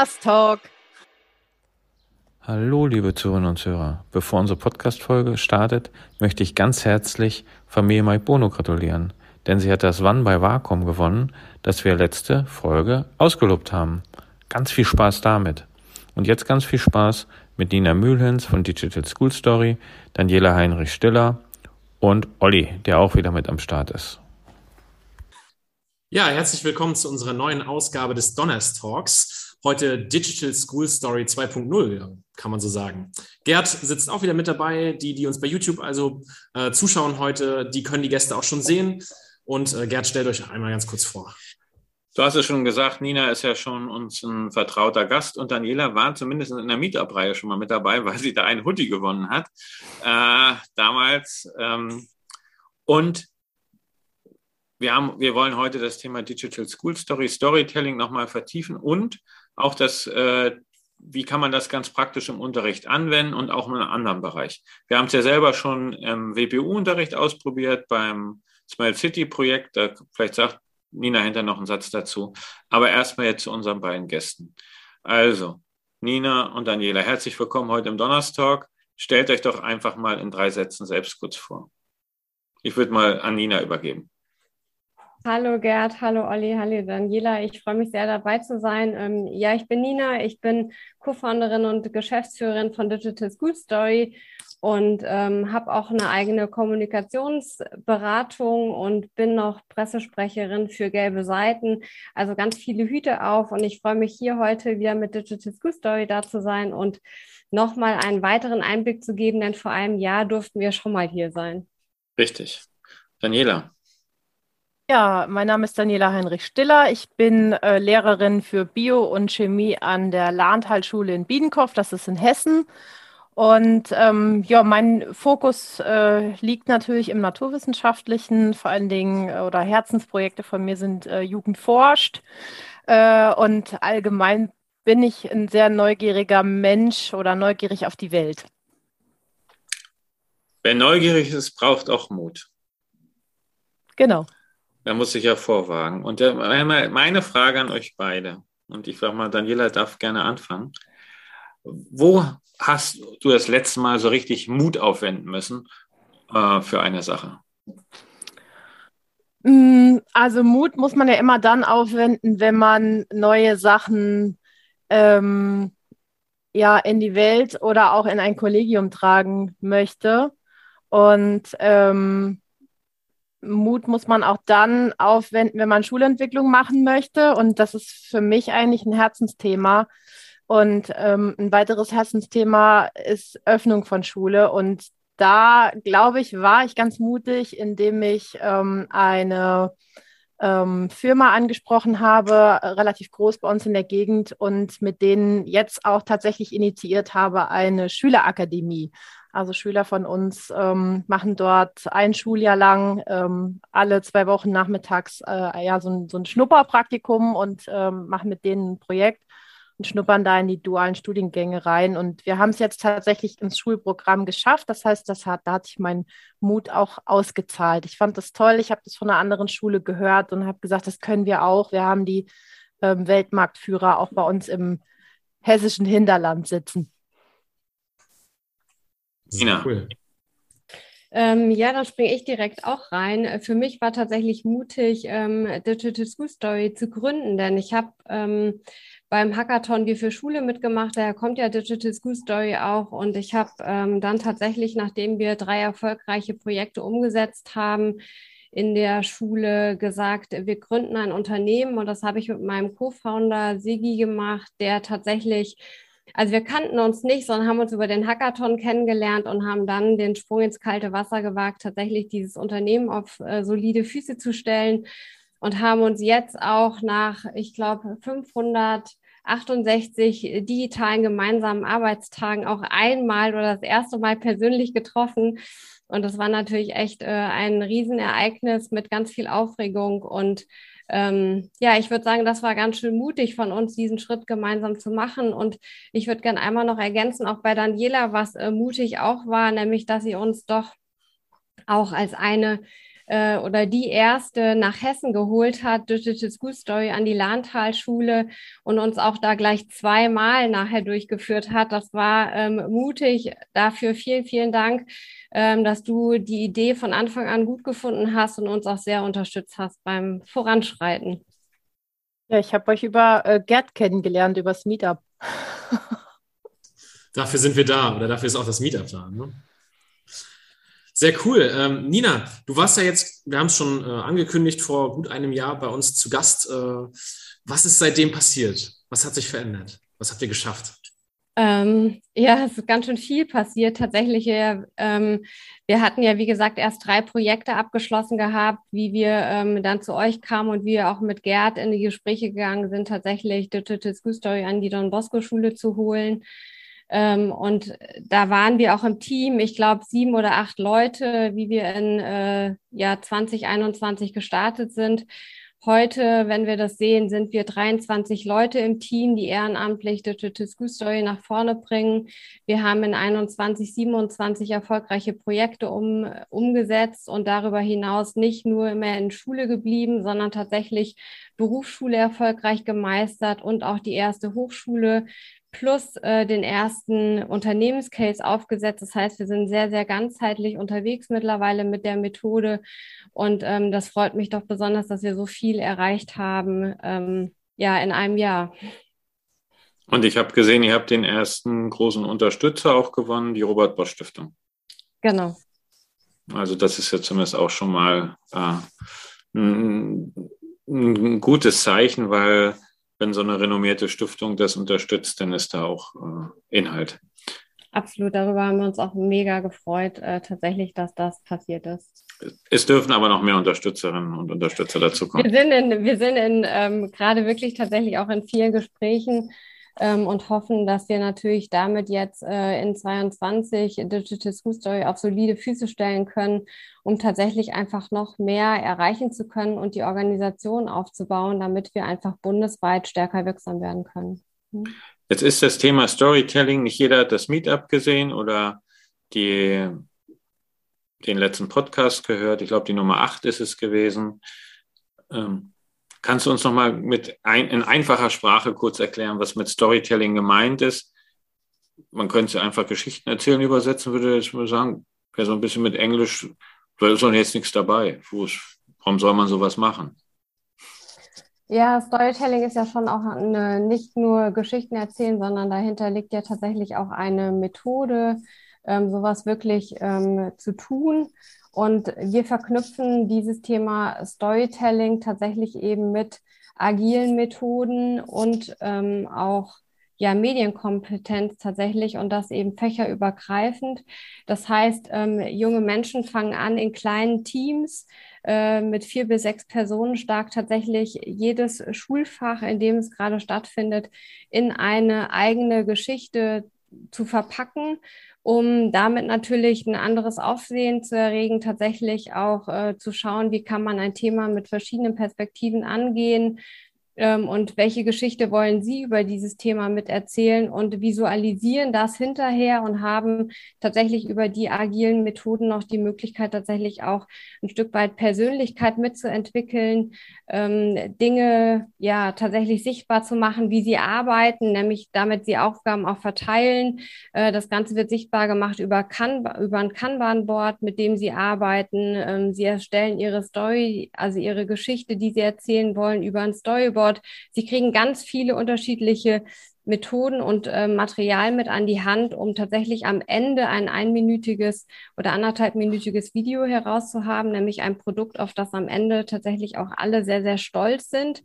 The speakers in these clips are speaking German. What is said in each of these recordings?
Donnerstag. Donnerstag. Hallo, liebe Zuhörerinnen und Zuhörer. Bevor unsere Podcast-Folge startet, möchte ich ganz herzlich Familie Mike Bono gratulieren, denn sie hat das Wann bei Wacom gewonnen, das wir letzte Folge ausgelobt haben. Ganz viel Spaß damit. Und jetzt ganz viel Spaß mit Nina Mühlhens von Digital School Story, Daniela Heinrich Stiller und Olli, der auch wieder mit am Start ist. Ja, herzlich willkommen zu unserer neuen Ausgabe des Donners Talks. Heute Digital School Story 2.0, kann man so sagen. Gerd sitzt auch wieder mit dabei. Die, die uns bei YouTube also äh, zuschauen heute, die können die Gäste auch schon sehen. Und äh, Gerd, stellt euch einmal ganz kurz vor. Du hast es schon gesagt, Nina ist ja schon uns ein vertrauter Gast und Daniela war zumindest in der Meetup-Reihe schon mal mit dabei, weil sie da einen Hoodie gewonnen hat. Äh, damals. Ähm, und wir, haben, wir wollen heute das Thema Digital School Story, Storytelling nochmal vertiefen und auch das, äh, wie kann man das ganz praktisch im Unterricht anwenden und auch in einem anderen Bereich. Wir haben es ja selber schon im WPU-Unterricht ausprobiert beim Smile City Projekt. Da vielleicht sagt Nina hinter noch einen Satz dazu. Aber erstmal jetzt zu unseren beiden Gästen. Also, Nina und Daniela, herzlich willkommen heute im Donnerstag. Stellt euch doch einfach mal in drei Sätzen selbst kurz vor. Ich würde mal an Nina übergeben. Hallo Gerd, hallo Olli, hallo Daniela. Ich freue mich sehr dabei zu sein. Ähm, ja, ich bin Nina, ich bin Co-Founderin und Geschäftsführerin von Digital School Story und ähm, habe auch eine eigene Kommunikationsberatung und bin noch Pressesprecherin für gelbe Seiten. Also ganz viele Hüte auf und ich freue mich hier heute wieder mit Digital School Story da zu sein und nochmal einen weiteren Einblick zu geben, denn vor einem Jahr durften wir schon mal hier sein. Richtig. Daniela, ja, mein Name ist Daniela Heinrich Stiller. Ich bin äh, Lehrerin für Bio und Chemie an der Lahntalschule in Biedenkopf, das ist in Hessen. Und ähm, ja, mein Fokus äh, liegt natürlich im Naturwissenschaftlichen, vor allen Dingen äh, oder Herzensprojekte von mir sind äh, Jugend forscht. Äh, und allgemein bin ich ein sehr neugieriger Mensch oder neugierig auf die Welt. Wer neugierig ist, braucht auch Mut. Genau. Da muss ich ja vorwagen. Und der, meine Frage an euch beide, und ich sage mal, Daniela darf gerne anfangen. Wo hast du das letzte Mal so richtig Mut aufwenden müssen äh, für eine Sache? Mm, also Mut muss man ja immer dann aufwenden, wenn man neue Sachen ähm, ja in die Welt oder auch in ein Kollegium tragen möchte. Und ähm, Mut muss man auch dann aufwenden, wenn man Schulentwicklung machen möchte. Und das ist für mich eigentlich ein Herzensthema. Und ähm, ein weiteres Herzensthema ist Öffnung von Schule. Und da, glaube ich, war ich ganz mutig, indem ich ähm, eine ähm, Firma angesprochen habe, relativ groß bei uns in der Gegend und mit denen jetzt auch tatsächlich initiiert habe, eine Schülerakademie. Also Schüler von uns ähm, machen dort ein Schuljahr lang ähm, alle zwei Wochen nachmittags äh, ja, so, ein, so ein Schnupperpraktikum und ähm, machen mit denen ein Projekt schnuppern da in die dualen Studiengänge rein. Und wir haben es jetzt tatsächlich ins Schulprogramm geschafft. Das heißt, das hat, da hat sich mein Mut auch ausgezahlt. Ich fand das toll. Ich habe das von einer anderen Schule gehört und habe gesagt, das können wir auch. Wir haben die ähm, Weltmarktführer auch bei uns im hessischen Hinterland sitzen. Sina. Cool. Ähm, ja, da springe ich direkt auch rein. Für mich war tatsächlich mutig, ähm, Digital School Story zu gründen, denn ich habe ähm, beim Hackathon Wir für Schule mitgemacht, daher kommt ja Digital School Story auch. Und ich habe ähm, dann tatsächlich, nachdem wir drei erfolgreiche Projekte umgesetzt haben, in der Schule gesagt, wir gründen ein Unternehmen und das habe ich mit meinem Co-Founder Sigi gemacht, der tatsächlich also wir kannten uns nicht, sondern haben uns über den Hackathon kennengelernt und haben dann den Sprung ins kalte Wasser gewagt, tatsächlich dieses Unternehmen auf äh, solide Füße zu stellen und haben uns jetzt auch nach, ich glaube, 568 digitalen gemeinsamen Arbeitstagen auch einmal oder das erste Mal persönlich getroffen. Und das war natürlich echt äh, ein Riesenereignis mit ganz viel Aufregung und ähm, ja, ich würde sagen, das war ganz schön mutig von uns, diesen Schritt gemeinsam zu machen. Und ich würde gerne einmal noch ergänzen, auch bei Daniela, was äh, mutig auch war, nämlich, dass sie uns doch auch als eine äh, oder die erste nach Hessen geholt hat, Digital School Story an die Lahntalschule und uns auch da gleich zweimal nachher durchgeführt hat. Das war ähm, mutig. Dafür vielen, vielen Dank, ähm, dass du die Idee von Anfang an gut gefunden hast und uns auch sehr unterstützt hast beim Voranschreiten. Ja, ich habe euch über äh, Gerd kennengelernt, übers Meetup. dafür sind wir da oder dafür ist auch das Meetup da. Ne? Sehr cool. Ähm, Nina, du warst ja jetzt, wir haben es schon äh, angekündigt, vor gut einem Jahr bei uns zu Gast. Äh, was ist seitdem passiert? Was hat sich verändert? Was habt ihr geschafft? Ähm, ja, es ist ganz schön viel passiert. Tatsächlich, ähm, wir hatten ja, wie gesagt, erst drei Projekte abgeschlossen gehabt, wie wir ähm, dann zu euch kamen und wie wir auch mit Gerd in die Gespräche gegangen sind, tatsächlich Digital School Story an die Don Bosco Schule zu holen. Ähm, und da waren wir auch im Team, ich glaube, sieben oder acht Leute, wie wir in äh, ja, 2021 gestartet sind. Heute, wenn wir das sehen, sind wir 23 Leute im Team, die ehrenamtlich Digital School Story nach vorne bringen. Wir haben in 21, 27 erfolgreiche Projekte um, umgesetzt und darüber hinaus nicht nur mehr in Schule geblieben, sondern tatsächlich Berufsschule erfolgreich gemeistert und auch die erste Hochschule plus äh, den ersten Unternehmenscase aufgesetzt. Das heißt, wir sind sehr, sehr ganzheitlich unterwegs mittlerweile mit der Methode. Und ähm, das freut mich doch besonders, dass wir so viel erreicht haben, ähm, ja, in einem Jahr. Und ich habe gesehen, ihr habt den ersten großen Unterstützer auch gewonnen, die Robert Bosch Stiftung. Genau. Also das ist ja zumindest auch schon mal äh, ein, ein gutes Zeichen, weil wenn so eine renommierte Stiftung das unterstützt, dann ist da auch äh, Inhalt. Absolut, darüber haben wir uns auch mega gefreut, äh, tatsächlich, dass das passiert ist. Es dürfen aber noch mehr Unterstützerinnen und Unterstützer dazu kommen. Wir sind in, wir sind in ähm, gerade wirklich tatsächlich auch in vielen Gesprächen ähm, und hoffen, dass wir natürlich damit jetzt äh, in 22 Digital School Story auf solide Füße stellen können, um tatsächlich einfach noch mehr erreichen zu können und die Organisation aufzubauen, damit wir einfach bundesweit stärker wirksam werden können. Hm. Jetzt ist das Thema Storytelling, nicht jeder hat das Meetup gesehen oder die, den letzten Podcast gehört. Ich glaube, die Nummer 8 ist es gewesen. Ähm, Kannst du uns nochmal mit ein, in einfacher Sprache kurz erklären, was mit Storytelling gemeint ist? Man könnte ja einfach Geschichten erzählen, übersetzen, würde ich mal sagen. Wäre so ein bisschen mit Englisch, da ist doch jetzt nichts dabei. Warum soll man sowas machen? Ja, Storytelling ist ja schon auch eine, nicht nur Geschichten erzählen, sondern dahinter liegt ja tatsächlich auch eine Methode, ähm, sowas wirklich ähm, zu tun. Und wir verknüpfen dieses Thema Storytelling tatsächlich eben mit agilen Methoden und ähm, auch ja, Medienkompetenz tatsächlich und das eben fächerübergreifend. Das heißt, ähm, junge Menschen fangen an in kleinen Teams äh, mit vier bis sechs Personen stark tatsächlich jedes Schulfach, in dem es gerade stattfindet, in eine eigene Geschichte zu verpacken um damit natürlich ein anderes Aufsehen zu erregen, tatsächlich auch äh, zu schauen, wie kann man ein Thema mit verschiedenen Perspektiven angehen, und welche Geschichte wollen Sie über dieses Thema miterzählen und visualisieren das hinterher und haben tatsächlich über die agilen Methoden noch die Möglichkeit, tatsächlich auch ein Stück weit Persönlichkeit mitzuentwickeln, ähm, Dinge ja tatsächlich sichtbar zu machen, wie sie arbeiten, nämlich damit sie Aufgaben auch verteilen. Äh, das Ganze wird sichtbar gemacht über, Kanban, über ein Kanban-Board, mit dem sie arbeiten. Ähm, sie erstellen ihre Story, also ihre Geschichte, die sie erzählen wollen, über ein Storyboard dort. Sie kriegen ganz viele unterschiedliche Methoden und äh, Material mit an die Hand, um tatsächlich am Ende ein einminütiges oder anderthalbminütiges Video herauszuhaben, nämlich ein Produkt, auf das am Ende tatsächlich auch alle sehr, sehr stolz sind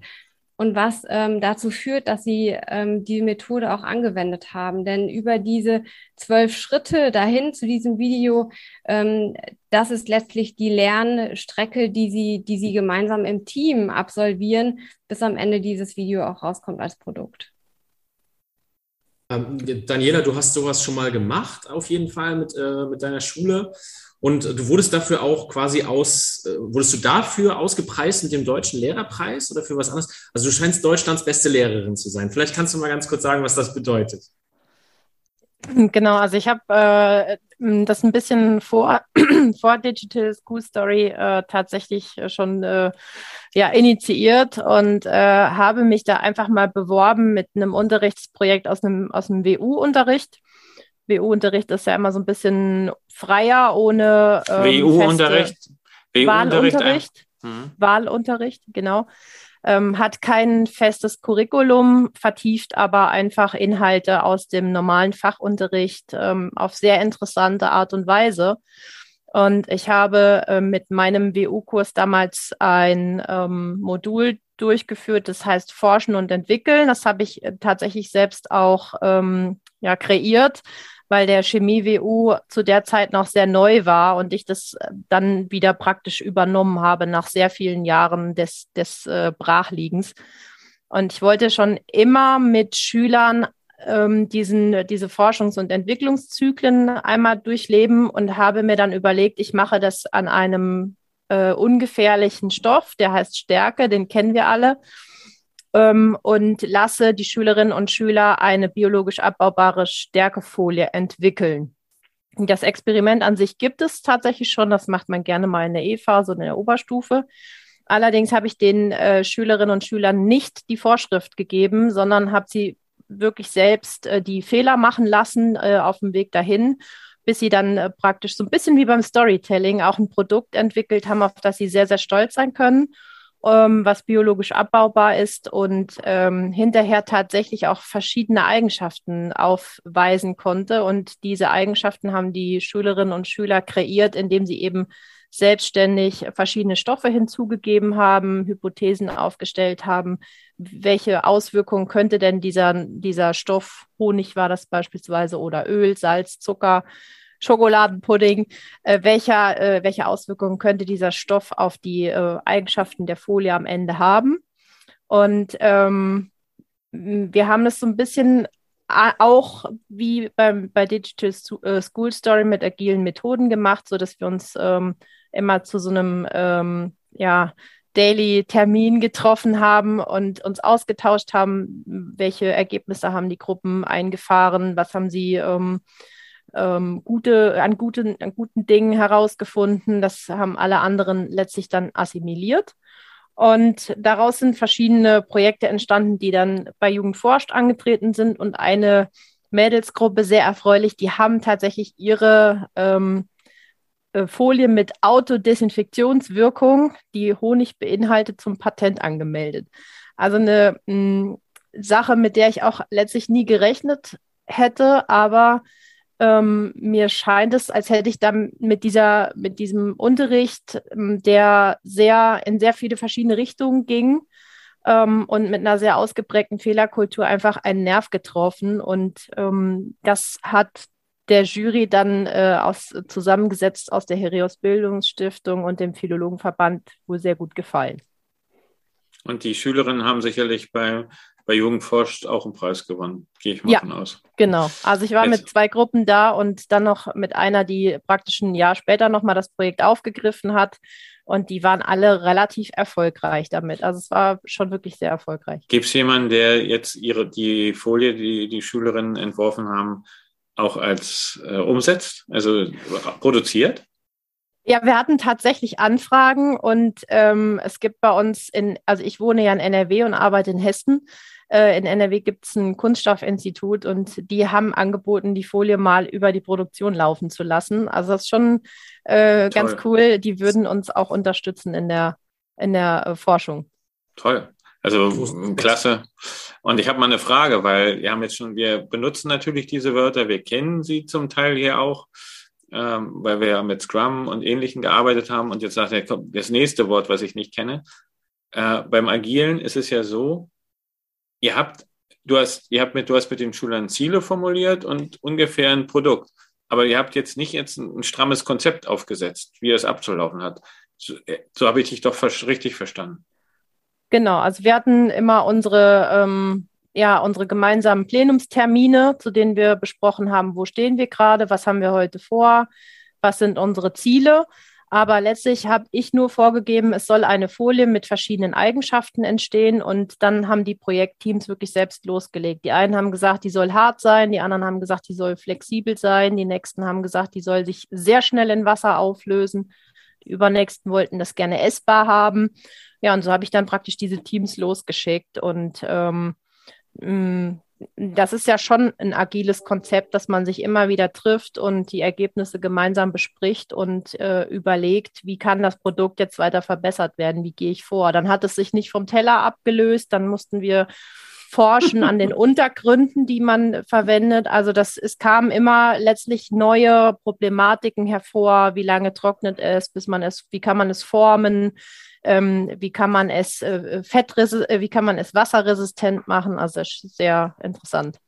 und was ähm, dazu führt, dass sie ähm, die Methode auch angewendet haben. Denn über diese zwölf Schritte dahin zu diesem Video, ähm, das ist letztlich die Lernstrecke, die sie, die sie gemeinsam im Team absolvieren, bis am Ende dieses Video auch rauskommt als Produkt. Ähm, Daniela, du hast sowas schon mal gemacht, auf jeden Fall mit, äh, mit deiner Schule. Und du wurdest dafür auch quasi aus, äh, wurdest du dafür ausgepreist mit dem deutschen Lehrerpreis oder für was anderes? Also du scheinst Deutschlands beste Lehrerin zu sein. Vielleicht kannst du mal ganz kurz sagen, was das bedeutet. Genau, also ich habe äh, das ein bisschen vor, vor Digital School Story äh, tatsächlich schon äh, ja, initiiert und äh, habe mich da einfach mal beworben mit einem Unterrichtsprojekt aus einem, aus einem WU-Unterricht. WU-Unterricht ist ja immer so ein bisschen freier, ohne ähm, WU-Unterricht. Wahlunterricht. Mhm. Wahlunterricht, genau ähm, hat kein festes Curriculum, vertieft aber einfach Inhalte aus dem normalen Fachunterricht ähm, auf sehr interessante Art und Weise. Und ich habe äh, mit meinem WU-Kurs damals ein ähm, Modul durchgeführt, das heißt Forschen und Entwickeln. Das habe ich äh, tatsächlich selbst auch ähm, ja, kreiert weil der Chemie-WU zu der Zeit noch sehr neu war und ich das äh, dann wieder praktisch übernommen habe nach sehr vielen Jahren des, des äh, Brachliegens. Und ich wollte schon immer mit Schülern ähm, diesen, diese Forschungs- und Entwicklungszyklen einmal durchleben und habe mir dann überlegt, ich mache das an einem äh, ungefährlichen Stoff, der heißt Stärke, den kennen wir alle ähm, und lasse die Schülerinnen und Schüler eine biologisch abbaubare Stärkefolie entwickeln. Das Experiment an sich gibt es tatsächlich schon. Das macht man gerne mal in der E-Phase und in der Oberstufe. Allerdings habe ich den äh, Schülerinnen und Schülern nicht die Vorschrift gegeben, sondern habe sie wirklich selbst äh, die Fehler machen lassen äh, auf dem Weg dahin, bis sie dann äh, praktisch so ein bisschen wie beim Storytelling auch ein Produkt entwickelt haben, auf das sie sehr, sehr stolz sein können ähm, was biologisch abbaubar ist und ähm, hinterher tatsächlich auch verschiedene Eigenschaften aufweisen konnte. Und diese Eigenschaften haben die Schülerinnen und Schüler kreiert, indem sie eben selbstständig verschiedene Stoffe hinzugegeben haben, Hypothesen aufgestellt haben, welche Auswirkungen könnte denn dieser, dieser Stoff, Honig war das beispielsweise, oder Öl, Salz, Zucker, Schokoladenpudding, äh, welcher, äh, welche Auswirkungen könnte dieser Stoff auf die äh, Eigenschaften der Folie am Ende haben. Und ähm, wir haben das so ein bisschen auch wie beim, bei Digital äh, School Story mit agilen Methoden gemacht, so dass wir uns ähm, immer zu so einem ähm, ja, Daily-Termin getroffen haben und uns ausgetauscht haben, welche Ergebnisse haben die Gruppen eingefahren, was haben sie ähm, ähm, gute, an, guten, an guten Dingen herausgefunden. Das haben alle anderen letztlich dann assimiliert. Und daraus sind verschiedene Projekte entstanden, die dann bei Jugend forscht angetreten sind. Und eine Mädelsgruppe, sehr erfreulich, die haben tatsächlich ihre ähm, äh, Folie mit Autodesinfektionswirkung, die Honig beinhaltet, zum Patent angemeldet. Also eine mh, Sache, mit der ich auch letztlich nie gerechnet hätte, aber ähm, mir scheint es, als hätte ich dann mit dieser, mit diesem Unterricht, ähm, der sehr in sehr viele verschiedene Richtungen ging ähm, und mit einer sehr ausgeprägten Fehlerkultur einfach einen Nerv getroffen. Und ähm, das hat der Jury dann äh, aus, zusammengesetzt aus der Herios Bildungsstiftung und dem Philologenverband wohl sehr gut gefallen. Und die Schülerinnen haben sicherlich bei bei Jugend forscht auch einen Preis gewonnen, gehe ich mal ja, von aus. Genau. Also ich war Jetzt. mit zwei Gruppen da und dann noch mit einer, die praktisch ein Jahr später nochmal das Projekt aufgegriffen hat. Und die waren alle relativ erfolgreich damit. Also es war schon wirklich sehr erfolgreich. Gibt es jemanden, der jetzt ihre, die Folie, die die Schülerinnen entworfen haben, auch als äh, umsetzt, also produziert? Ja, wir hatten tatsächlich Anfragen und ähm, es gibt bei uns in, also ich wohne ja in NRW und arbeite in Hessen. Äh, in NRW gibt es ein Kunststoffinstitut und die haben angeboten, die Folie mal über die Produktion laufen zu lassen. Also das ist schon äh, ganz cool. Die würden uns auch unterstützen in der, in der äh, Forschung. Toll. Also klasse. Und ich habe mal eine Frage, weil wir haben jetzt schon, wir benutzen natürlich diese Wörter, wir kennen sie zum Teil hier auch, ähm, weil wir ja mit Scrum und Ähnlichem gearbeitet haben. Und jetzt sagt er, komm, das nächste Wort, was ich nicht kenne. Äh, beim Agilen ist es ja so, ihr habt, du hast, ihr habt mit, du hast mit den Schülern Ziele formuliert und ungefähr ein Produkt. Aber ihr habt jetzt nicht jetzt ein, ein strammes Konzept aufgesetzt, wie es abzulaufen hat. So, äh, so habe ich dich doch richtig verstanden. Genau, also wir hatten immer unsere, ähm, ja, unsere gemeinsamen Plenumstermine, zu denen wir besprochen haben, wo stehen wir gerade, was haben wir heute vor, was sind unsere Ziele. Aber letztlich habe ich nur vorgegeben, es soll eine Folie mit verschiedenen Eigenschaften entstehen und dann haben die Projektteams wirklich selbst losgelegt. Die einen haben gesagt, die soll hart sein, die anderen haben gesagt, die soll flexibel sein, die nächsten haben gesagt, die soll sich sehr schnell in Wasser auflösen. Die übernächsten wollten das gerne essbar haben. Ja, und so habe ich dann praktisch diese Teams losgeschickt und ähm, mm, das ist ja schon ein agiles Konzept, dass man sich immer wieder trifft und die Ergebnisse gemeinsam bespricht und äh, überlegt, wie kann das Produkt jetzt weiter verbessert werden, wie gehe ich vor. Dann hat es sich nicht vom Teller abgelöst, dann mussten wir forschen an den Untergründen, die man verwendet. Also das, es kamen immer letztlich neue Problematiken hervor. Wie lange trocknet es, bis man es, wie kann man es formen? ähm, wie kann man es äh, äh, wie kann man es wasserresistent machen. Also das ist sehr interessant.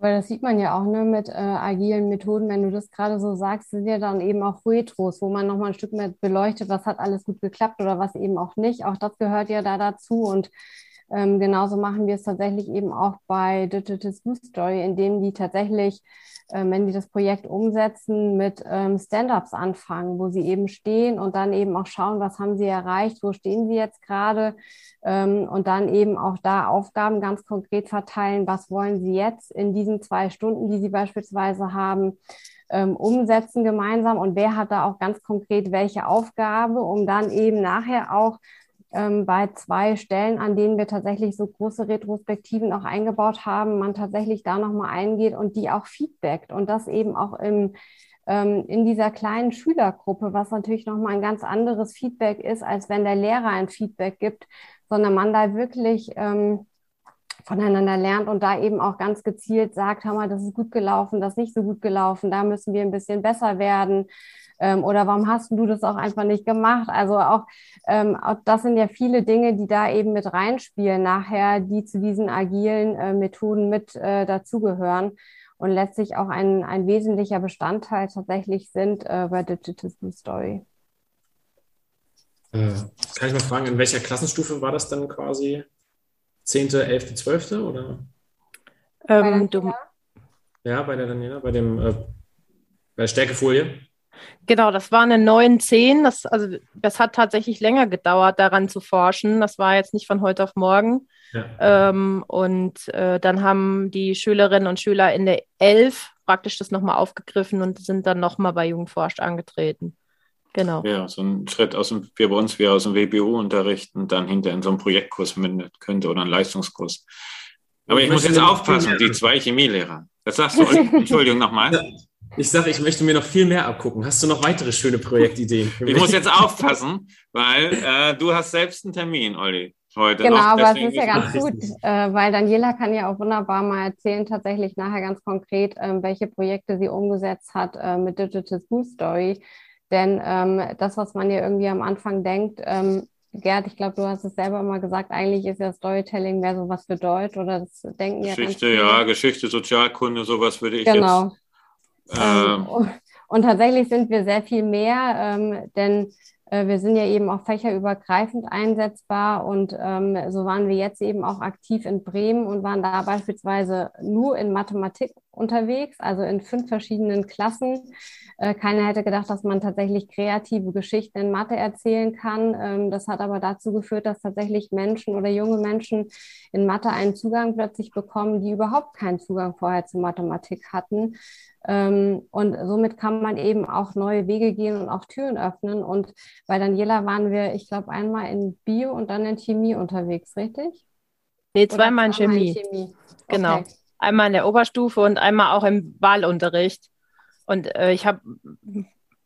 Weil das sieht man ja auch ne, mit äh, agilen Methoden, wenn du das gerade so sagst, sind ja dann eben auch Retros, wo man nochmal ein Stück mehr beleuchtet, was hat alles gut geklappt oder was eben auch nicht. Auch das gehört ja da dazu. Und ähm, genauso machen wir es tatsächlich eben auch bei Digital Smooth Story, indem die tatsächlich, ähm, wenn die das Projekt umsetzen, mit ähm, Stand-ups anfangen, wo sie eben stehen und dann eben auch schauen, was haben sie erreicht, wo stehen sie jetzt gerade ähm, und dann eben auch da Aufgaben ganz konkret verteilen, was wollen sie jetzt in diesen zwei Stunden, die sie beispielsweise haben, ähm, umsetzen gemeinsam und wer hat da auch ganz konkret welche Aufgabe, um dann eben nachher auch ähm, bei zwei Stellen, an denen wir tatsächlich so große Retrospektiven auch eingebaut haben, man tatsächlich da nochmal eingeht und die auch feedbackt und das eben auch im, ähm, in dieser kleinen Schülergruppe, was natürlich nochmal ein ganz anderes Feedback ist, als wenn der Lehrer ein Feedback gibt, sondern man da wirklich ähm, voneinander lernt und da eben auch ganz gezielt sagt, hör mal, das ist gut gelaufen, das ist nicht so gut gelaufen, da müssen wir ein bisschen besser werden. Ähm, oder warum hast du das auch einfach nicht gemacht? Also auch, ähm, auch das sind ja viele Dinge, die da eben mit reinspielen nachher, die zu diesen agilen äh, Methoden mit äh, dazugehören und letztlich auch ein, ein wesentlicher Bestandteil tatsächlich sind äh, bei Digital Story. Äh, kann ich mal fragen, in welcher Klassenstufe war das dann quasi? Zehnte, elfte, zwölfte oder? Ähm, du, ja, bei der Daniela, bei dem äh, bei der Stärkefolie. Genau, das war eine 910. Das, also, das hat tatsächlich länger gedauert, daran zu forschen. Das war jetzt nicht von heute auf morgen. Ja. Ähm, und äh, dann haben die Schülerinnen und Schüler in der 11 praktisch das nochmal aufgegriffen und sind dann nochmal bei Jugendforscht angetreten. Genau. Ja, so ein Schritt aus dem, wir bei uns wäre aus dem WBU-Unterricht und dann hinter in so einem Projektkurs mündet könnte oder einen Leistungskurs. Aber ich, ich muss jetzt aufpassen, die zwei Chemielehrer. Das sagst du, Entschuldigung nochmal. Ich sage, ich möchte mir noch viel mehr abgucken. Hast du noch weitere schöne Projektideen? ich muss jetzt aufpassen, weil äh, du hast selbst einen Termin, Olli. Heute genau, noch, aber es ist ja ganz gut, äh, weil Daniela kann ja auch wunderbar mal erzählen, tatsächlich nachher ganz konkret, äh, welche Projekte sie umgesetzt hat äh, mit Digital School Story. Denn ähm, das, was man ja irgendwie am Anfang denkt, ähm, Gerd, ich glaube, du hast es selber mal gesagt, eigentlich ist ja Storytelling mehr so was für Deutsch oder das denken ja Geschichte, ja, Geschichte, Sozialkunde, sowas würde ich genau. jetzt ähm, ähm. und tatsächlich sind wir sehr viel mehr, ähm, denn äh, wir sind ja eben auch fächerübergreifend einsetzbar und ähm, so waren wir jetzt eben auch aktiv in Bremen und waren da beispielsweise nur in Mathematik unterwegs, also in fünf verschiedenen Klassen. Äh, keiner hätte gedacht, dass man tatsächlich kreative Geschichten in Mathe erzählen kann. Ähm, das hat aber dazu geführt, dass tatsächlich Menschen oder junge Menschen in Mathe einen Zugang plötzlich bekommen, die überhaupt keinen Zugang vorher zu Mathematik hatten. Ähm, und somit kann man eben auch neue Wege gehen und auch Türen öffnen. Und bei Daniela waren wir, ich glaube, einmal in Bio und dann in Chemie unterwegs, richtig? Nee, zweimal in Chemie. In Chemie. Genau. Einmal in der Oberstufe und einmal auch im Wahlunterricht. Und äh, ich habe,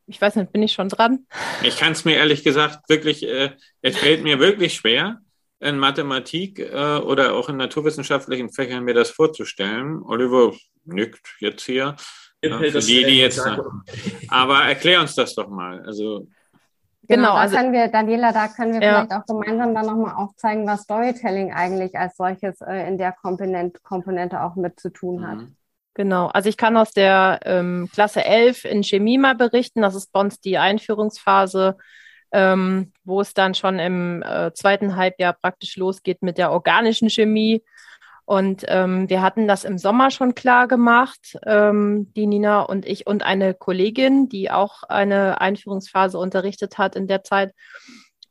ich weiß nicht, bin ich schon dran? Ich kann es mir ehrlich gesagt wirklich, äh, es fällt mir wirklich schwer, in Mathematik äh, oder auch in naturwissenschaftlichen Fächern mir das vorzustellen. Oliver nickt jetzt hier. Ja, für die, die jetzt. Aber erklär uns das doch mal. Also Genau, genau da also, können wir, Daniela, da können wir ja. vielleicht auch gemeinsam dann nochmal aufzeigen, was Storytelling eigentlich als solches äh, in der Komponent, Komponente auch mit zu tun hat. Mhm. Genau, also ich kann aus der ähm, Klasse 11 in Chemie mal berichten. Das ist bei uns die Einführungsphase, ähm, wo es dann schon im äh, zweiten Halbjahr praktisch losgeht mit der organischen Chemie. Und ähm, wir hatten das im Sommer schon klar gemacht, ähm, die Nina und ich und eine Kollegin, die auch eine Einführungsphase unterrichtet hat in der Zeit.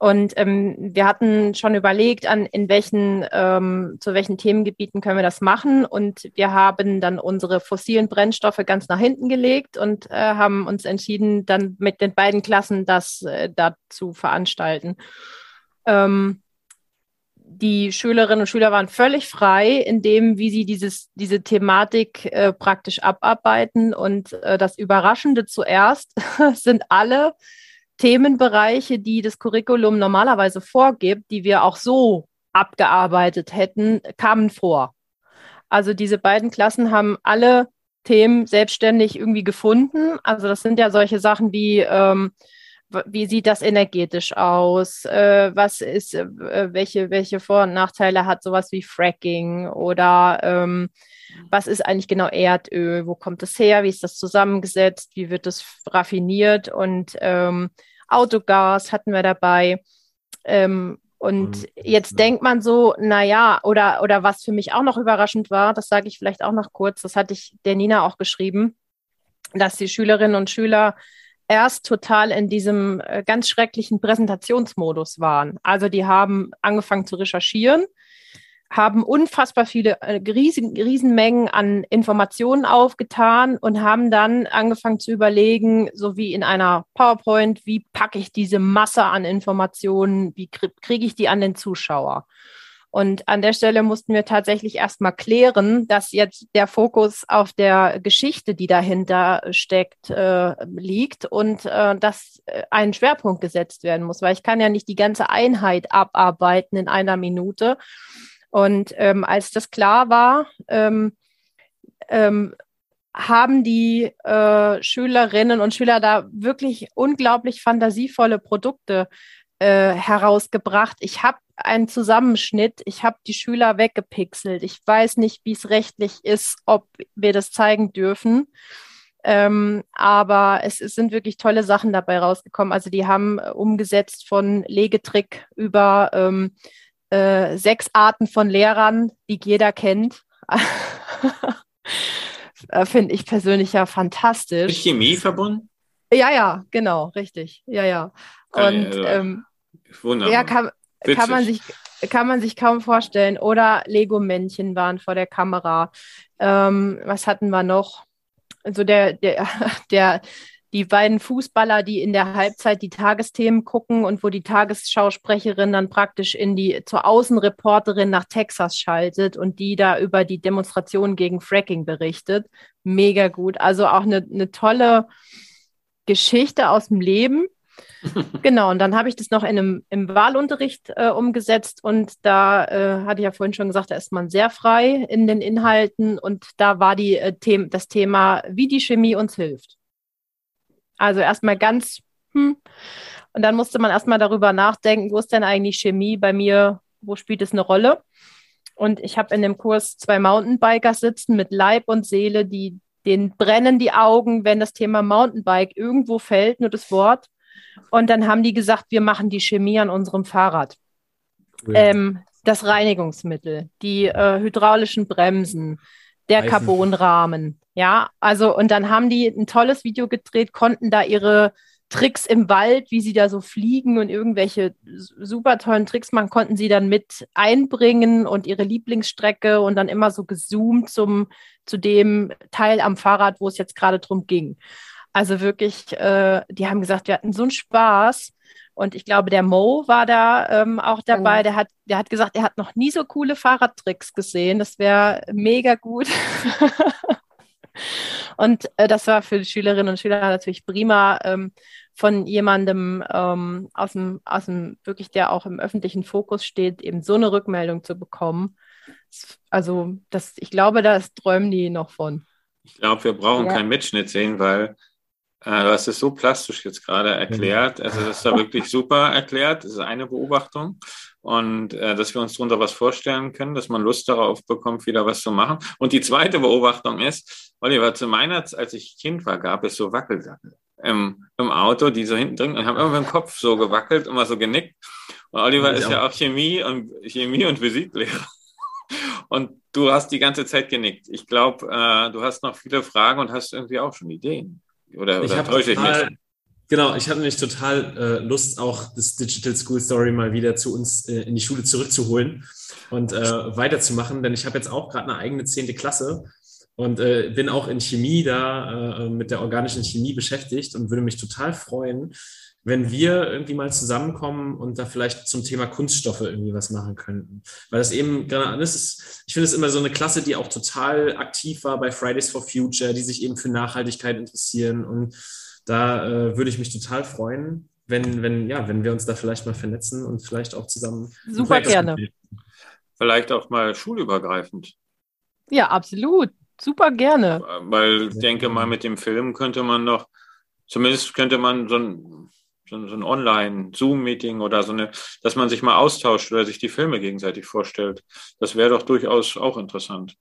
Und ähm, wir hatten schon überlegt, an in welchen, ähm, zu welchen Themengebieten können wir das machen. Und wir haben dann unsere fossilen Brennstoffe ganz nach hinten gelegt und äh, haben uns entschieden, dann mit den beiden Klassen das äh, dazu veranstalten. Ähm, die Schülerinnen und Schüler waren völlig frei in dem, wie sie dieses, diese Thematik äh, praktisch abarbeiten. Und äh, das Überraschende zuerst sind alle Themenbereiche, die das Curriculum normalerweise vorgibt, die wir auch so abgearbeitet hätten, kamen vor. Also diese beiden Klassen haben alle Themen selbstständig irgendwie gefunden. Also das sind ja solche Sachen wie ähm, wie sieht das energetisch aus? Äh, was ist, äh, welche, welche Vor- und Nachteile hat sowas wie Fracking? Oder ähm, was ist eigentlich genau Erdöl? Wo kommt es her? Wie ist das zusammengesetzt? Wie wird es raffiniert? Und ähm, Autogas hatten wir dabei. Ähm, und jetzt denkt man so, naja, oder, oder was für mich auch noch überraschend war, das sage ich vielleicht auch noch kurz, das hatte ich der Nina auch geschrieben, dass die Schülerinnen und Schüler erst total in diesem äh, ganz schrecklichen Präsentationsmodus waren. Also die haben angefangen zu recherchieren, haben unfassbar viele äh, riesen, Riesenmengen an Informationen aufgetan und haben dann angefangen zu überlegen, so wie in einer PowerPoint, wie packe ich diese Masse an Informationen, wie kriege ich die an den Zuschauer? Und an der Stelle mussten wir tatsächlich erstmal klären, dass jetzt der Fokus auf der Geschichte, die dahinter steckt, äh, liegt und äh, dass äh, ein Schwerpunkt gesetzt werden muss, weil ich kann ja nicht die ganze Einheit abarbeiten in einer Minute. Und ähm, als das klar war, ähm, ähm, haben die äh, Schülerinnen und Schüler da wirklich unglaublich fantasievolle Produkte äh, herausgebracht. Ich habe einen Zusammenschnitt. Ich habe die Schüler weggepixelt. Ich weiß nicht, wie es rechtlich ist, ob wir das zeigen dürfen. Ähm, aber es, es, sind wirklich tolle Sachen dabei rausgekommen. Also die haben äh, umgesetzt von Legetrick über ähm, äh, sechs Arten von Lehrern, die jeder kennt. Äh, finde ich persönlich ja fantastisch. Mit Chemie verbunden? Ja, ja, genau, richtig. Ja, ja. Und ähm, wunderbar. Ja, kann, kann man sich kann man sich kaum vorstellen. Oder Lego-Männchen waren vor der Kamera. Ähm, was hatten wir noch? Also der, der, der, die beiden Fußballer, die in der Halbzeit die Tagesthemen gucken und wo die Tagesschausprecherin dann praktisch in die zur Außenreporterin nach Texas schaltet und die da über die Demonstration gegen Fracking berichtet. Mega gut. Also auch eine, eine tolle Geschichte aus dem Leben genau, und dann habe ich das noch in einem, im Wahlunterricht äh, umgesetzt und da äh, hatte ich ja vorhin schon gesagt, da ist man sehr frei in den Inhalten und da war die, äh, The das Thema, wie die Chemie uns hilft. Also erstmal ganz, hm, und dann musste man erstmal darüber nachdenken, wo ist denn eigentlich Chemie bei mir, wo spielt es eine Rolle? Und ich habe in dem Kurs zwei Mountainbikers sitzen mit Leib und Seele, die denen brennen die Augen, wenn das Thema Mountainbike irgendwo fällt, nur das Wort. Und dann haben die gesagt, wir machen die Chemie an unserem Fahrrad. Cool. Ähm, das Reinigungsmittel, die äh, hydraulischen Bremsen, der Carbonrahmen. Ja, also und dann haben die ein tolles Video gedreht, konnten da ihre Tricks im Wald, wie sie da so fliegen und irgendwelche super tollen Tricks machen, konnten sie dann mit einbringen und ihre Lieblingsstrecke und dann immer so gezoomt zum, zu dem Teil am Fahrrad, wo es jetzt gerade drum ging. Also wirklich, äh, die haben gesagt, wir hatten so einen Spaß. Und ich glaube, der Mo war da ähm, auch dabei. Oh. Der, hat, der hat gesagt, er hat noch nie so coole Fahrradtricks gesehen. Das wäre mega gut. und äh, das war für die Schülerinnen und Schüler natürlich prima, ähm, von jemandem ähm, aus, dem, aus dem, wirklich, der auch im öffentlichen Fokus steht, eben so eine Rückmeldung zu bekommen. Also, das, ich glaube, da träumen die noch von. Ich glaube, wir brauchen ja. keinen Mitschnitt sehen, weil äh, du hast es so plastisch jetzt gerade erklärt. Also das ist da wirklich super erklärt. Das ist eine Beobachtung. Und äh, dass wir uns darunter was vorstellen können, dass man Lust darauf bekommt, wieder was zu machen. Und die zweite Beobachtung ist, Oliver, zu meiner, als ich Kind war, gab es so Wackelsackel im, im Auto, die so hinten drin und haben immer mit dem Kopf so gewackelt, immer so genickt. Und Oliver ist ja auch Chemie und Chemie und Physiklehrer. Und du hast die ganze Zeit genickt. Ich glaube, äh, du hast noch viele Fragen und hast irgendwie auch schon Ideen. Oder, oder täusche ich mich? Genau, ich hatte nämlich total äh, Lust, auch das Digital School Story mal wieder zu uns äh, in die Schule zurückzuholen und äh, weiterzumachen, denn ich habe jetzt auch gerade eine eigene zehnte Klasse und äh, bin auch in Chemie da äh, mit der organischen Chemie beschäftigt und würde mich total freuen, wenn wir irgendwie mal zusammenkommen und da vielleicht zum Thema Kunststoffe irgendwie was machen könnten. Weil das eben gerade, das ist, ich finde es immer so eine Klasse, die auch total aktiv war bei Fridays for Future, die sich eben für Nachhaltigkeit interessieren und da äh, würde ich mich total freuen, wenn, wenn, ja, wenn wir uns da vielleicht mal vernetzen und vielleicht auch zusammen. Super gerne. Vielleicht auch mal schulübergreifend. Ja, absolut. Super gerne. Weil ich denke mal, mit dem Film könnte man noch, zumindest könnte man so ein, so ein Online-Zoom-Meeting oder so eine, dass man sich mal austauscht oder sich die Filme gegenseitig vorstellt. Das wäre doch durchaus auch interessant.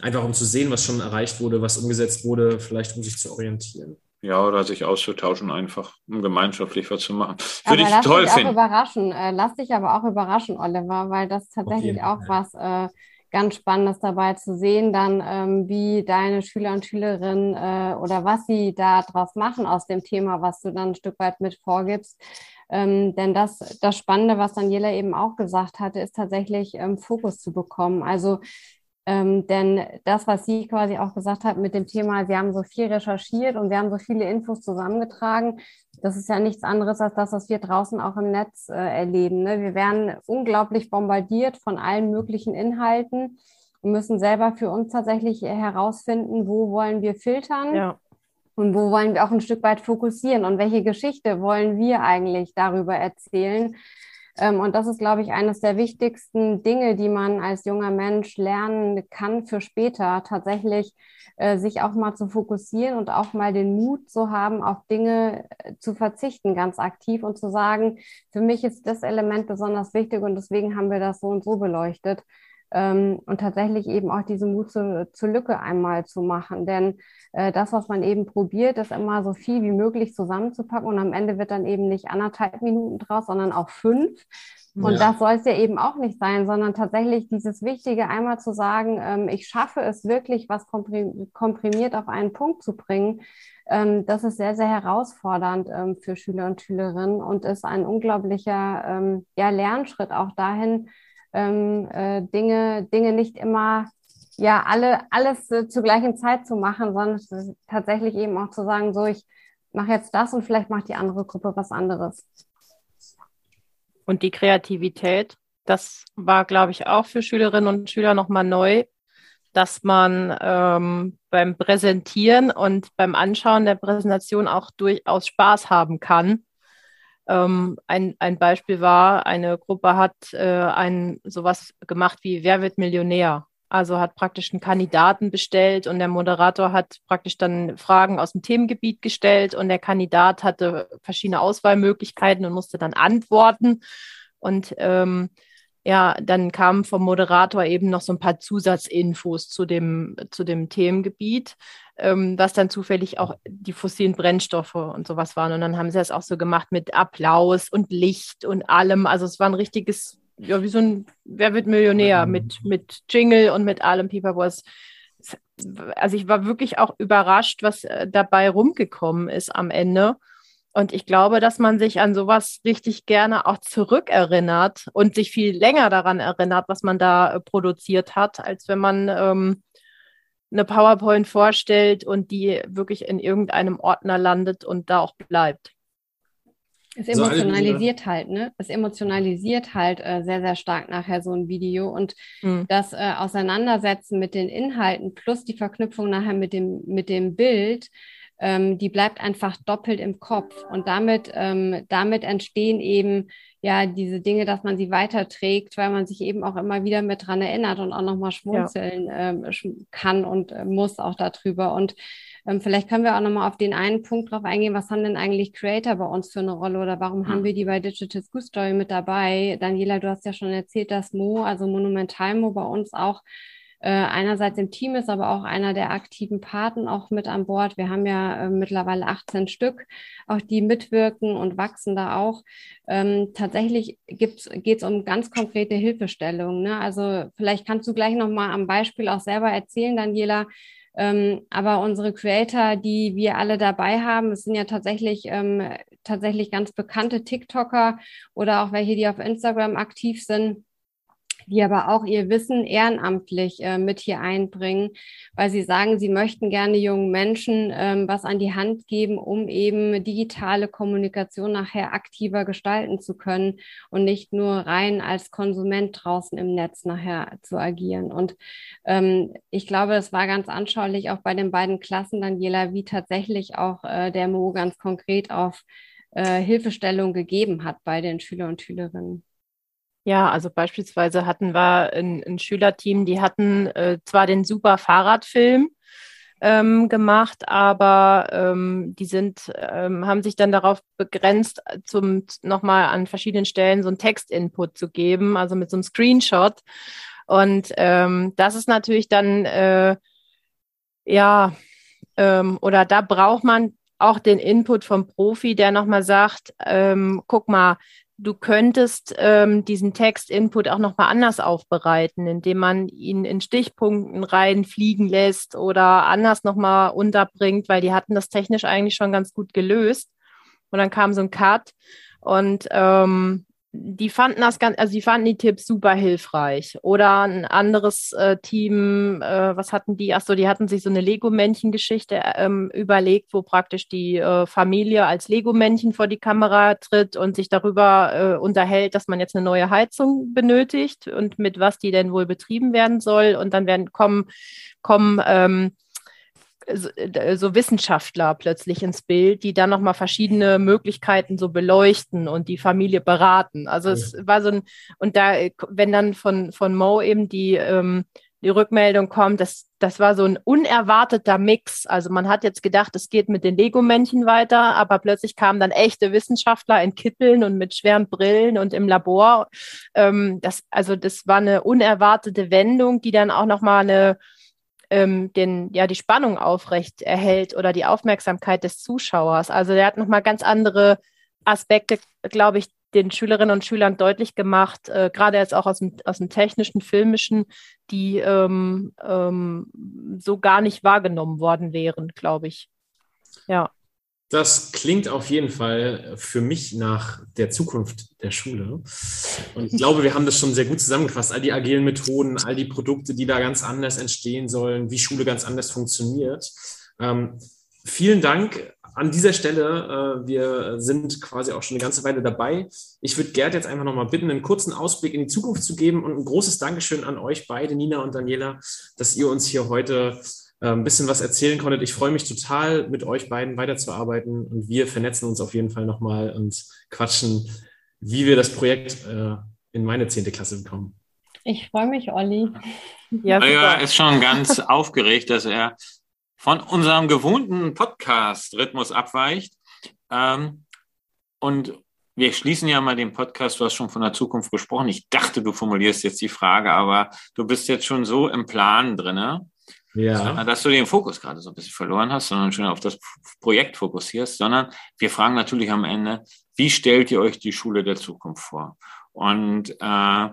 Einfach um zu sehen, was schon erreicht wurde, was umgesetzt wurde, vielleicht um sich zu orientieren. Ja, oder sich auszutauschen, einfach um gemeinschaftlich was zu machen. Würde ich lass toll dich finden. Auch überraschen. Äh, lass dich aber auch überraschen, Oliver, weil das tatsächlich okay, auch was äh, ganz Spannendes dabei zu sehen, dann ähm, wie deine Schüler und Schülerinnen äh, oder was sie da draus machen aus dem Thema, was du dann ein Stück weit mit vorgibst. Ähm, denn das, das Spannende, was Daniela eben auch gesagt hatte, ist tatsächlich ähm, Fokus zu bekommen. Also ähm, denn das, was sie quasi auch gesagt hat mit dem Thema, sie haben so viel recherchiert und wir haben so viele Infos zusammengetragen, das ist ja nichts anderes als das, was wir draußen auch im Netz äh, erleben. Ne? Wir werden unglaublich bombardiert von allen möglichen Inhalten und müssen selber für uns tatsächlich herausfinden, wo wollen wir filtern. Ja. Und wo wollen wir auch ein Stück weit fokussieren und welche Geschichte wollen wir eigentlich darüber erzählen? Ähm, und das ist, glaube ich, eines der wichtigsten Dinge, die man als junger Mensch lernen kann für später, tatsächlich äh, sich auch mal zu fokussieren und auch mal den Mut zu haben, auf Dinge äh, zu verzichten, ganz aktiv und zu sagen, für mich ist das Element besonders wichtig und deswegen haben wir das so und so beleuchtet und tatsächlich eben auch diese Mut zu, zur Lücke einmal zu machen. Denn äh, das, was man eben probiert, ist immer so viel wie möglich zusammenzupacken und am Ende wird dann eben nicht anderthalb Minuten draus, sondern auch fünf. Und ja. das soll es ja eben auch nicht sein, sondern tatsächlich dieses Wichtige einmal zu sagen, ähm, ich schaffe es wirklich, was komprimiert auf einen Punkt zu bringen. Ähm, das ist sehr, sehr herausfordernd ähm, für Schüler und Schülerinnen und ist ein unglaublicher ähm, ja, Lernschritt auch dahin, ähm, äh, Dinge, Dinge nicht immer, ja, alle, alles äh, zur gleichen Zeit zu machen, sondern tatsächlich eben auch zu sagen, so, ich mache jetzt das und vielleicht macht die andere Gruppe was anderes. Und die Kreativität, das war, glaube ich, auch für Schülerinnen und Schüler nochmal neu, dass man ähm, beim Präsentieren und beim Anschauen der Präsentation auch durchaus Spaß haben kann ähm, ein, ein Beispiel war, eine Gruppe hat äh, ein sowas gemacht wie Wer wird Millionär? Also hat praktisch einen Kandidaten bestellt und der Moderator hat praktisch dann Fragen aus dem Themengebiet gestellt und der Kandidat hatte verschiedene Auswahlmöglichkeiten und musste dann antworten. Und ähm, ja, dann kamen vom Moderator eben noch so ein paar Zusatzinfos zu dem, zu dem Themengebiet, ähm, was dann zufällig auch die fossilen Brennstoffe und sowas waren. Und dann haben sie das auch so gemacht mit Applaus und Licht und allem. Also es war ein richtiges, ja, wie so ein Wer wird Millionär mhm. mit, mit Jingle und mit allem Pipapo. Also ich war wirklich auch überrascht, was äh, dabei rumgekommen ist am Ende. Und ich glaube, dass man sich an sowas richtig gerne auch zurückerinnert und sich viel länger daran erinnert, was man da äh, produziert hat, als wenn man ähm, eine PowerPoint vorstellt und die wirklich in irgendeinem Ordner landet und da auch bleibt. Es emotionalisiert halt, ne? Es emotionalisiert halt äh, sehr, sehr stark nachher so ein Video und mhm. das äh, Auseinandersetzen mit den Inhalten plus die Verknüpfung nachher mit dem, mit dem Bild ähm, die bleibt einfach doppelt im Kopf. Und damit, ähm, damit entstehen eben ja diese Dinge, dass man sie weiterträgt, weil man sich eben auch immer wieder mit dran erinnert und auch nochmal schmunzeln ja. ähm, kann und äh, muss auch darüber. Und ähm, vielleicht können wir auch nochmal auf den einen Punkt drauf eingehen, was haben denn eigentlich Creator bei uns für eine Rolle oder warum mhm. haben wir die bei Digital School Story mit dabei? Daniela, du hast ja schon erzählt, dass Mo, also Monumental Mo bei uns auch äh, einerseits im Team ist, aber auch einer der aktiven Paten auch mit an Bord. Wir haben ja äh, mittlerweile 18 Stück, auch die mitwirken und wachsen da auch. Ähm, tatsächlich geht es um ganz konkrete Hilfestellungen. Ne? Also vielleicht kannst du gleich nochmal am Beispiel auch selber erzählen, Daniela, ähm, aber unsere Creator, die wir alle dabei haben, es sind ja tatsächlich, ähm, tatsächlich ganz bekannte TikToker oder auch welche, die auf Instagram aktiv sind die aber auch ihr Wissen ehrenamtlich äh, mit hier einbringen, weil sie sagen, sie möchten gerne jungen Menschen ähm, was an die Hand geben, um eben digitale Kommunikation nachher aktiver gestalten zu können und nicht nur rein als Konsument draußen im Netz nachher zu agieren. Und ähm, ich glaube, es war ganz anschaulich auch bei den beiden Klassen, Daniela, wie tatsächlich auch äh, der Mo ganz konkret auf äh, Hilfestellung gegeben hat bei den Schüler und Schülerinnen. Ja, also beispielsweise hatten wir ein, ein Schülerteam, die hatten äh, zwar den super Fahrradfilm ähm, gemacht, aber ähm, die sind, ähm, haben sich dann darauf begrenzt, zum nochmal an verschiedenen Stellen so einen Textinput zu geben, also mit so einem Screenshot. Und ähm, das ist natürlich dann, äh, ja, ähm, oder da braucht man auch den Input vom Profi, der nochmal sagt, ähm, guck mal, du könntest ähm, diesen Text-Input auch nochmal anders aufbereiten, indem man ihn in Stichpunkten reinfliegen lässt oder anders nochmal unterbringt, weil die hatten das technisch eigentlich schon ganz gut gelöst. Und dann kam so ein Cut und ähm, die fanden das ganz, also die fanden die Tipps super hilfreich. Oder ein anderes äh, Team, äh, was hatten die? Achso, die hatten sich so eine Lego-Männchen-Geschichte ähm, überlegt, wo praktisch die äh, Familie als Lego-Männchen vor die Kamera tritt und sich darüber äh, unterhält, dass man jetzt eine neue Heizung benötigt und mit was die denn wohl betrieben werden soll. Und dann werden kommen, kommen ähm, äh, so Wissenschaftler plötzlich ins Bild, die dann nochmal verschiedene Möglichkeiten so beleuchten und die Familie beraten. Also ja. es war so ein, und da, wenn dann von, von Mo eben die, ähm, die Rückmeldung kommt, das, das war so ein unerwarteter Mix. Also man hat jetzt gedacht, es geht mit den Lego-Männchen weiter, aber plötzlich kamen dann echte Wissenschaftler in Kitteln und mit schweren Brillen und im Labor. Ähm, das, also das war eine unerwartete Wendung, die dann auch nochmal eine ähm, den, ja, die Spannung aufrecht erhält oder die Aufmerksamkeit des Zuschauers. Also der hat nochmal ganz andere Aspekte, glaube ich, den Schülerinnen und Schülern deutlich gemacht, äh, gerade jetzt auch aus dem, aus dem technischen, filmischen, die ähm, ähm, so gar nicht wahrgenommen worden wären, glaube ich. Ja. Das klingt auf jeden Fall für mich nach der Zukunft der Schule. Und ich glaube, wir haben das schon sehr gut zusammengefasst. All die agilen Methoden, all die Produkte, die da ganz anders entstehen sollen, wie Schule ganz anders funktioniert. Ähm, vielen Dank an dieser Stelle. Äh, wir sind quasi auch schon eine ganze Weile dabei. Ich würde Gerd jetzt einfach nochmal bitten, einen kurzen Ausblick in die Zukunft zu geben und ein großes Dankeschön an euch beide, Nina und Daniela, dass ihr uns hier heute ein bisschen was erzählen konntet. Ich freue mich total, mit euch beiden weiterzuarbeiten und wir vernetzen uns auf jeden Fall nochmal und quatschen, wie wir das Projekt äh, in meine zehnte Klasse bekommen. Ich freue mich, Olli. Ja, Oliver ist schon ganz aufgeregt, dass er von unserem gewohnten Podcast-Rhythmus abweicht. Ähm, und wir schließen ja mal den Podcast. Du hast schon von der Zukunft gesprochen. Ich dachte, du formulierst jetzt die Frage, aber du bist jetzt schon so im Plan drinne. Ja. Dass du den Fokus gerade so ein bisschen verloren hast, sondern schon auf das Projekt fokussierst, sondern wir fragen natürlich am Ende, wie stellt ihr euch die Schule der Zukunft vor? Und äh,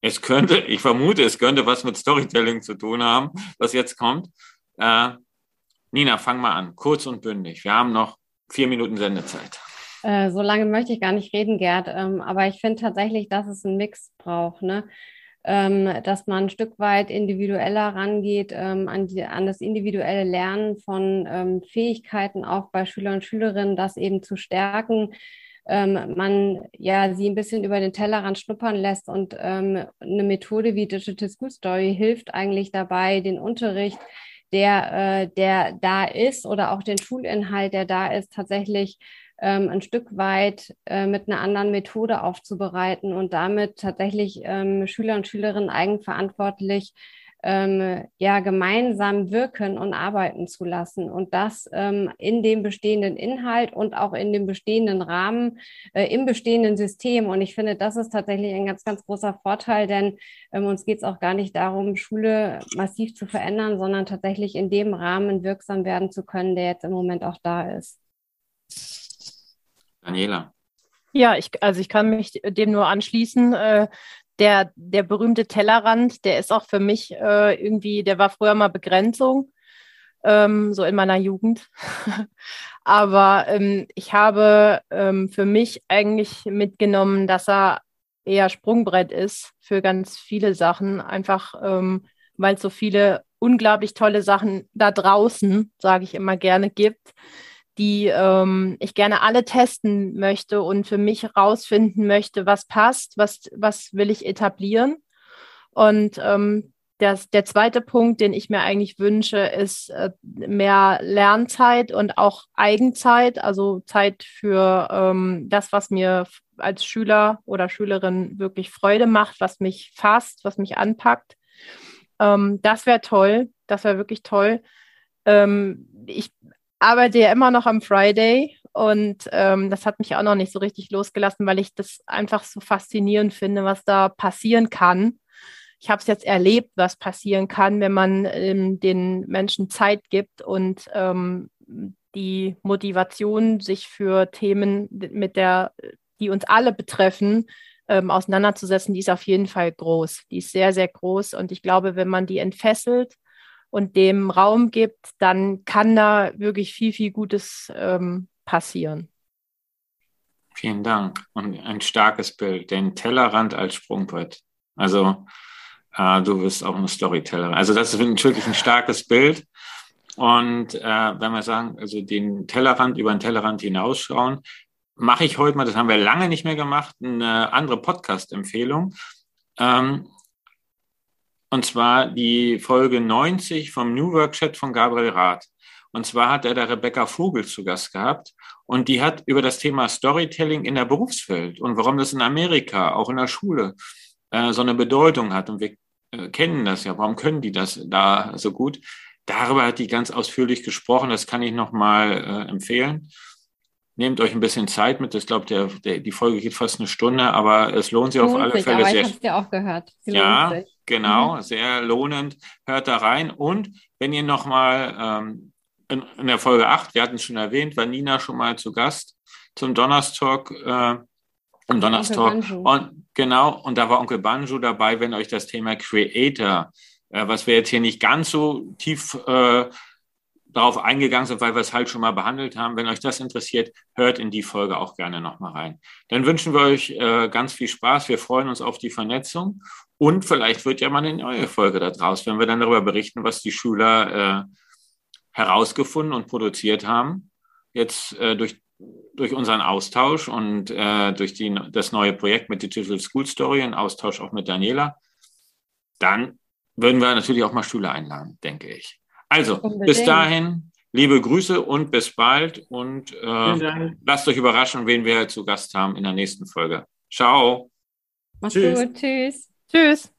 es könnte, ich vermute, es könnte was mit Storytelling zu tun haben, was jetzt kommt. Äh, Nina, fang mal an, kurz und bündig. Wir haben noch vier Minuten Sendezeit. Äh, so lange möchte ich gar nicht reden, Gerd. Ähm, aber ich finde tatsächlich, dass es einen Mix braucht. Ne? Ähm, dass man ein Stück weit individueller rangeht ähm, an, die, an das individuelle Lernen von ähm, Fähigkeiten auch bei Schülern und Schülerinnen, das eben zu stärken. Man ja sie ein bisschen über den Tellerrand schnuppern lässt und ähm, eine Methode wie Digital School Story hilft eigentlich dabei, den Unterricht der, äh, der da ist oder auch den Schulinhalt, der da ist, tatsächlich ähm, ein Stück weit äh, mit einer anderen Methode aufzubereiten und damit tatsächlich ähm, Schüler und Schülerinnen eigenverantwortlich ähm, ja gemeinsam wirken und arbeiten zu lassen und das ähm, in dem bestehenden Inhalt und auch in dem bestehenden Rahmen, äh, im bestehenden System. Und ich finde, das ist tatsächlich ein ganz, ganz großer Vorteil, denn ähm, uns geht es auch gar nicht darum, Schule massiv zu verändern, sondern tatsächlich in dem Rahmen wirksam werden zu können, der jetzt im Moment auch da ist. Daniela. Ja, ich, also ich kann mich dem nur anschließen. Äh, der, der berühmte Tellerrand, der ist auch für mich äh, irgendwie, der war früher mal Begrenzung, ähm, so in meiner Jugend. Aber ähm, ich habe ähm, für mich eigentlich mitgenommen, dass er eher Sprungbrett ist für ganz viele Sachen, einfach weil es so viele unglaublich tolle Sachen da draußen, sage ich immer gerne, gibt die ähm, ich gerne alle testen möchte und für mich herausfinden möchte, was passt, was, was will ich etablieren. Und ähm, das, der zweite Punkt, den ich mir eigentlich wünsche, ist äh, mehr Lernzeit und auch Eigenzeit, also Zeit für ähm, das, was mir als Schüler oder Schülerin wirklich Freude macht, was mich fasst, was mich anpackt. Ähm, das wäre toll, das wäre wirklich toll. Ähm, ich arbeite ja immer noch am Friday und ähm, das hat mich auch noch nicht so richtig losgelassen, weil ich das einfach so faszinierend finde, was da passieren kann. Ich habe es jetzt erlebt, was passieren kann, wenn man ähm, den Menschen Zeit gibt und ähm, die Motivation, sich für Themen mit der, die uns alle betreffen, ähm, auseinanderzusetzen, die ist auf jeden Fall groß. Die ist sehr, sehr groß. Und ich glaube, wenn man die entfesselt und dem Raum gibt, dann kann da wirklich viel, viel Gutes ähm, passieren. Vielen Dank. Und ein starkes Bild, den Tellerrand als Sprungbrett. Also äh, du bist auch eine Storytellerin. Also das ist wirklich ein starkes Bild. Und äh, wenn wir sagen, also den Tellerrand über den Tellerrand hinausschauen, mache ich heute mal, das haben wir lange nicht mehr gemacht, eine andere Podcast-Empfehlung. Ähm, und zwar die Folge 90 vom New Work Chat von Gabriel Rath. Und zwar hat er da Rebecca Vogel zu Gast gehabt und die hat über das Thema Storytelling in der Berufswelt und warum das in Amerika, auch in der Schule, äh, so eine Bedeutung hat. Und wir äh, kennen das ja. Warum können die das da so gut? Darüber hat die ganz ausführlich gesprochen. Das kann ich nochmal äh, empfehlen. Nehmt euch ein bisschen Zeit mit. Ich glaube, der, der, die Folge geht fast eine Stunde, aber es lohnt sich auf alle sich, Fälle aber sehr. Ich habe dir auch gehört. Sie ja, genau, mhm. sehr lohnend. Hört da rein. Und wenn ihr nochmal ähm, in, in der Folge 8, wir hatten es schon erwähnt, war Nina schon mal zu Gast zum Donnerstalk. Äh, am Donnerstag. Und genau, und da war Onkel Banjo dabei, wenn euch das Thema Creator, äh, was wir jetzt hier nicht ganz so tief äh, darauf eingegangen sind, weil wir es halt schon mal behandelt haben. Wenn euch das interessiert, hört in die Folge auch gerne nochmal rein. Dann wünschen wir euch äh, ganz viel Spaß. Wir freuen uns auf die Vernetzung und vielleicht wird ja mal eine neue Folge da draus, wenn wir dann darüber berichten, was die Schüler äh, herausgefunden und produziert haben. Jetzt äh, durch, durch unseren Austausch und äh, durch die, das neue Projekt mit Digital School Story, ein Austausch auch mit Daniela, dann würden wir natürlich auch mal Schüler einladen, denke ich. Also, Unbedingt. bis dahin, liebe Grüße und bis bald und äh, lasst euch überraschen, wen wir zu Gast haben in der nächsten Folge. Ciao. Mach's Tschüss. gut. Tschüss. Tschüss.